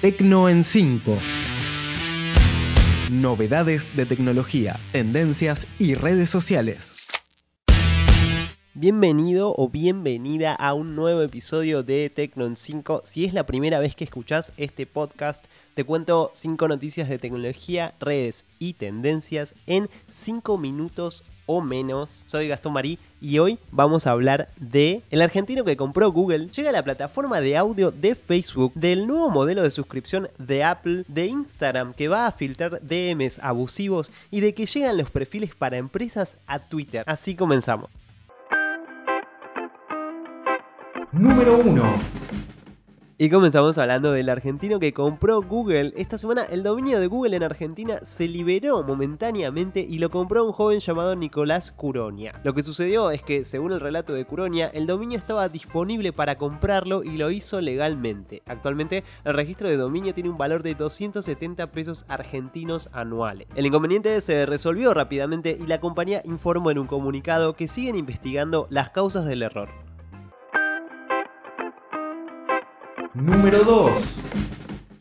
Tecno en 5. Novedades de tecnología, tendencias y redes sociales. Bienvenido o bienvenida a un nuevo episodio de Tecno en 5. Si es la primera vez que escuchás este podcast, te cuento 5 noticias de tecnología, redes y tendencias en 5 minutos o menos. Soy Gastón Marí y hoy vamos a hablar de el argentino que compró Google, llega a la plataforma de audio de Facebook, del nuevo modelo de suscripción de Apple, de Instagram que va a filtrar DMs abusivos y de que llegan los perfiles para empresas a Twitter. Así comenzamos. Número 1. Y comenzamos hablando del argentino que compró Google. Esta semana el dominio de Google en Argentina se liberó momentáneamente y lo compró un joven llamado Nicolás Curonia. Lo que sucedió es que, según el relato de Curonia, el dominio estaba disponible para comprarlo y lo hizo legalmente. Actualmente el registro de dominio tiene un valor de 270 pesos argentinos anuales. El inconveniente se resolvió rápidamente y la compañía informó en un comunicado que siguen investigando las causas del error. Número 2.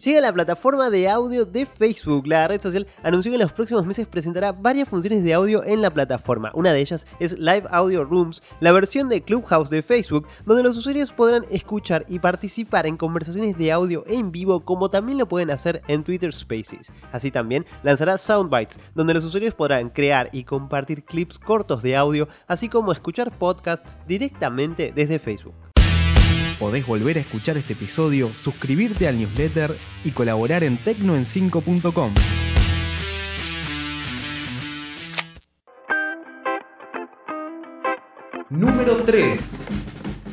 Llega la plataforma de audio de Facebook. La red social anunció que en los próximos meses presentará varias funciones de audio en la plataforma. Una de ellas es Live Audio Rooms, la versión de Clubhouse de Facebook, donde los usuarios podrán escuchar y participar en conversaciones de audio en vivo, como también lo pueden hacer en Twitter Spaces. Así también lanzará Soundbites, donde los usuarios podrán crear y compartir clips cortos de audio, así como escuchar podcasts directamente desde Facebook. Podés volver a escuchar este episodio, suscribirte al newsletter y colaborar en tecnoen5.com. Número 3.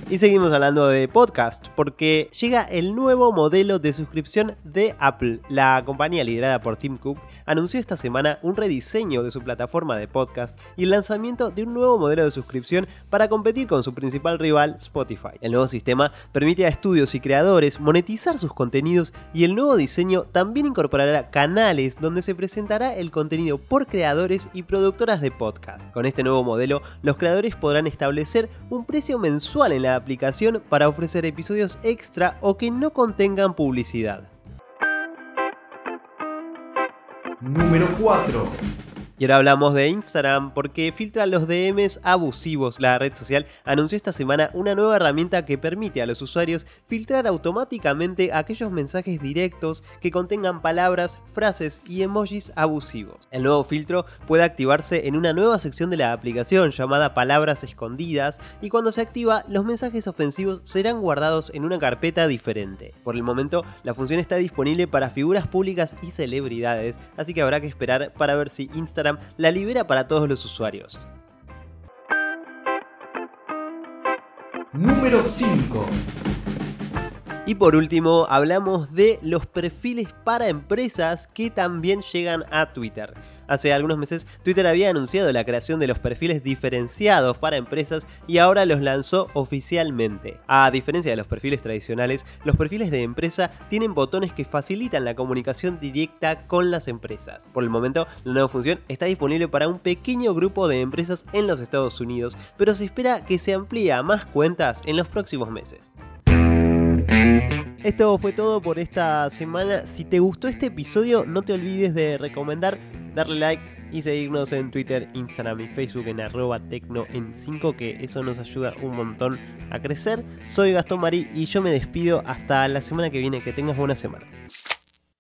Y seguimos hablando de podcast, porque llega el nuevo modelo de suscripción de Apple. La compañía liderada por Tim Cook anunció esta semana un rediseño de su plataforma de podcast y el lanzamiento de un nuevo modelo de suscripción para competir con su principal rival, Spotify. El nuevo sistema permite a estudios y creadores monetizar sus contenidos y el nuevo diseño también incorporará canales donde se presentará el contenido por creadores y productoras de podcast. Con este nuevo modelo, los creadores podrán establecer un precio mensual en la aplicación para ofrecer episodios extra o que no contengan publicidad. Número 4. Y ahora hablamos de Instagram porque filtra los DMs abusivos. La red social anunció esta semana una nueva herramienta que permite a los usuarios filtrar automáticamente aquellos mensajes directos que contengan palabras, frases y emojis abusivos. El nuevo filtro puede activarse en una nueva sección de la aplicación llamada palabras escondidas y cuando se activa los mensajes ofensivos serán guardados en una carpeta diferente. Por el momento la función está disponible para figuras públicas y celebridades, así que habrá que esperar para ver si Instagram la libera para todos los usuarios. Número 5. Y por último, hablamos de los perfiles para empresas que también llegan a Twitter. Hace algunos meses Twitter había anunciado la creación de los perfiles diferenciados para empresas y ahora los lanzó oficialmente. A diferencia de los perfiles tradicionales, los perfiles de empresa tienen botones que facilitan la comunicación directa con las empresas. Por el momento, la nueva función está disponible para un pequeño grupo de empresas en los Estados Unidos, pero se espera que se amplíe a más cuentas en los próximos meses. Esto fue todo por esta semana. Si te gustó este episodio, no te olvides de recomendar, darle like y seguirnos en Twitter, Instagram y Facebook en arroba tecno en 5, que eso nos ayuda un montón a crecer. Soy Gastón Marí y yo me despido hasta la semana que viene. Que tengas buena semana.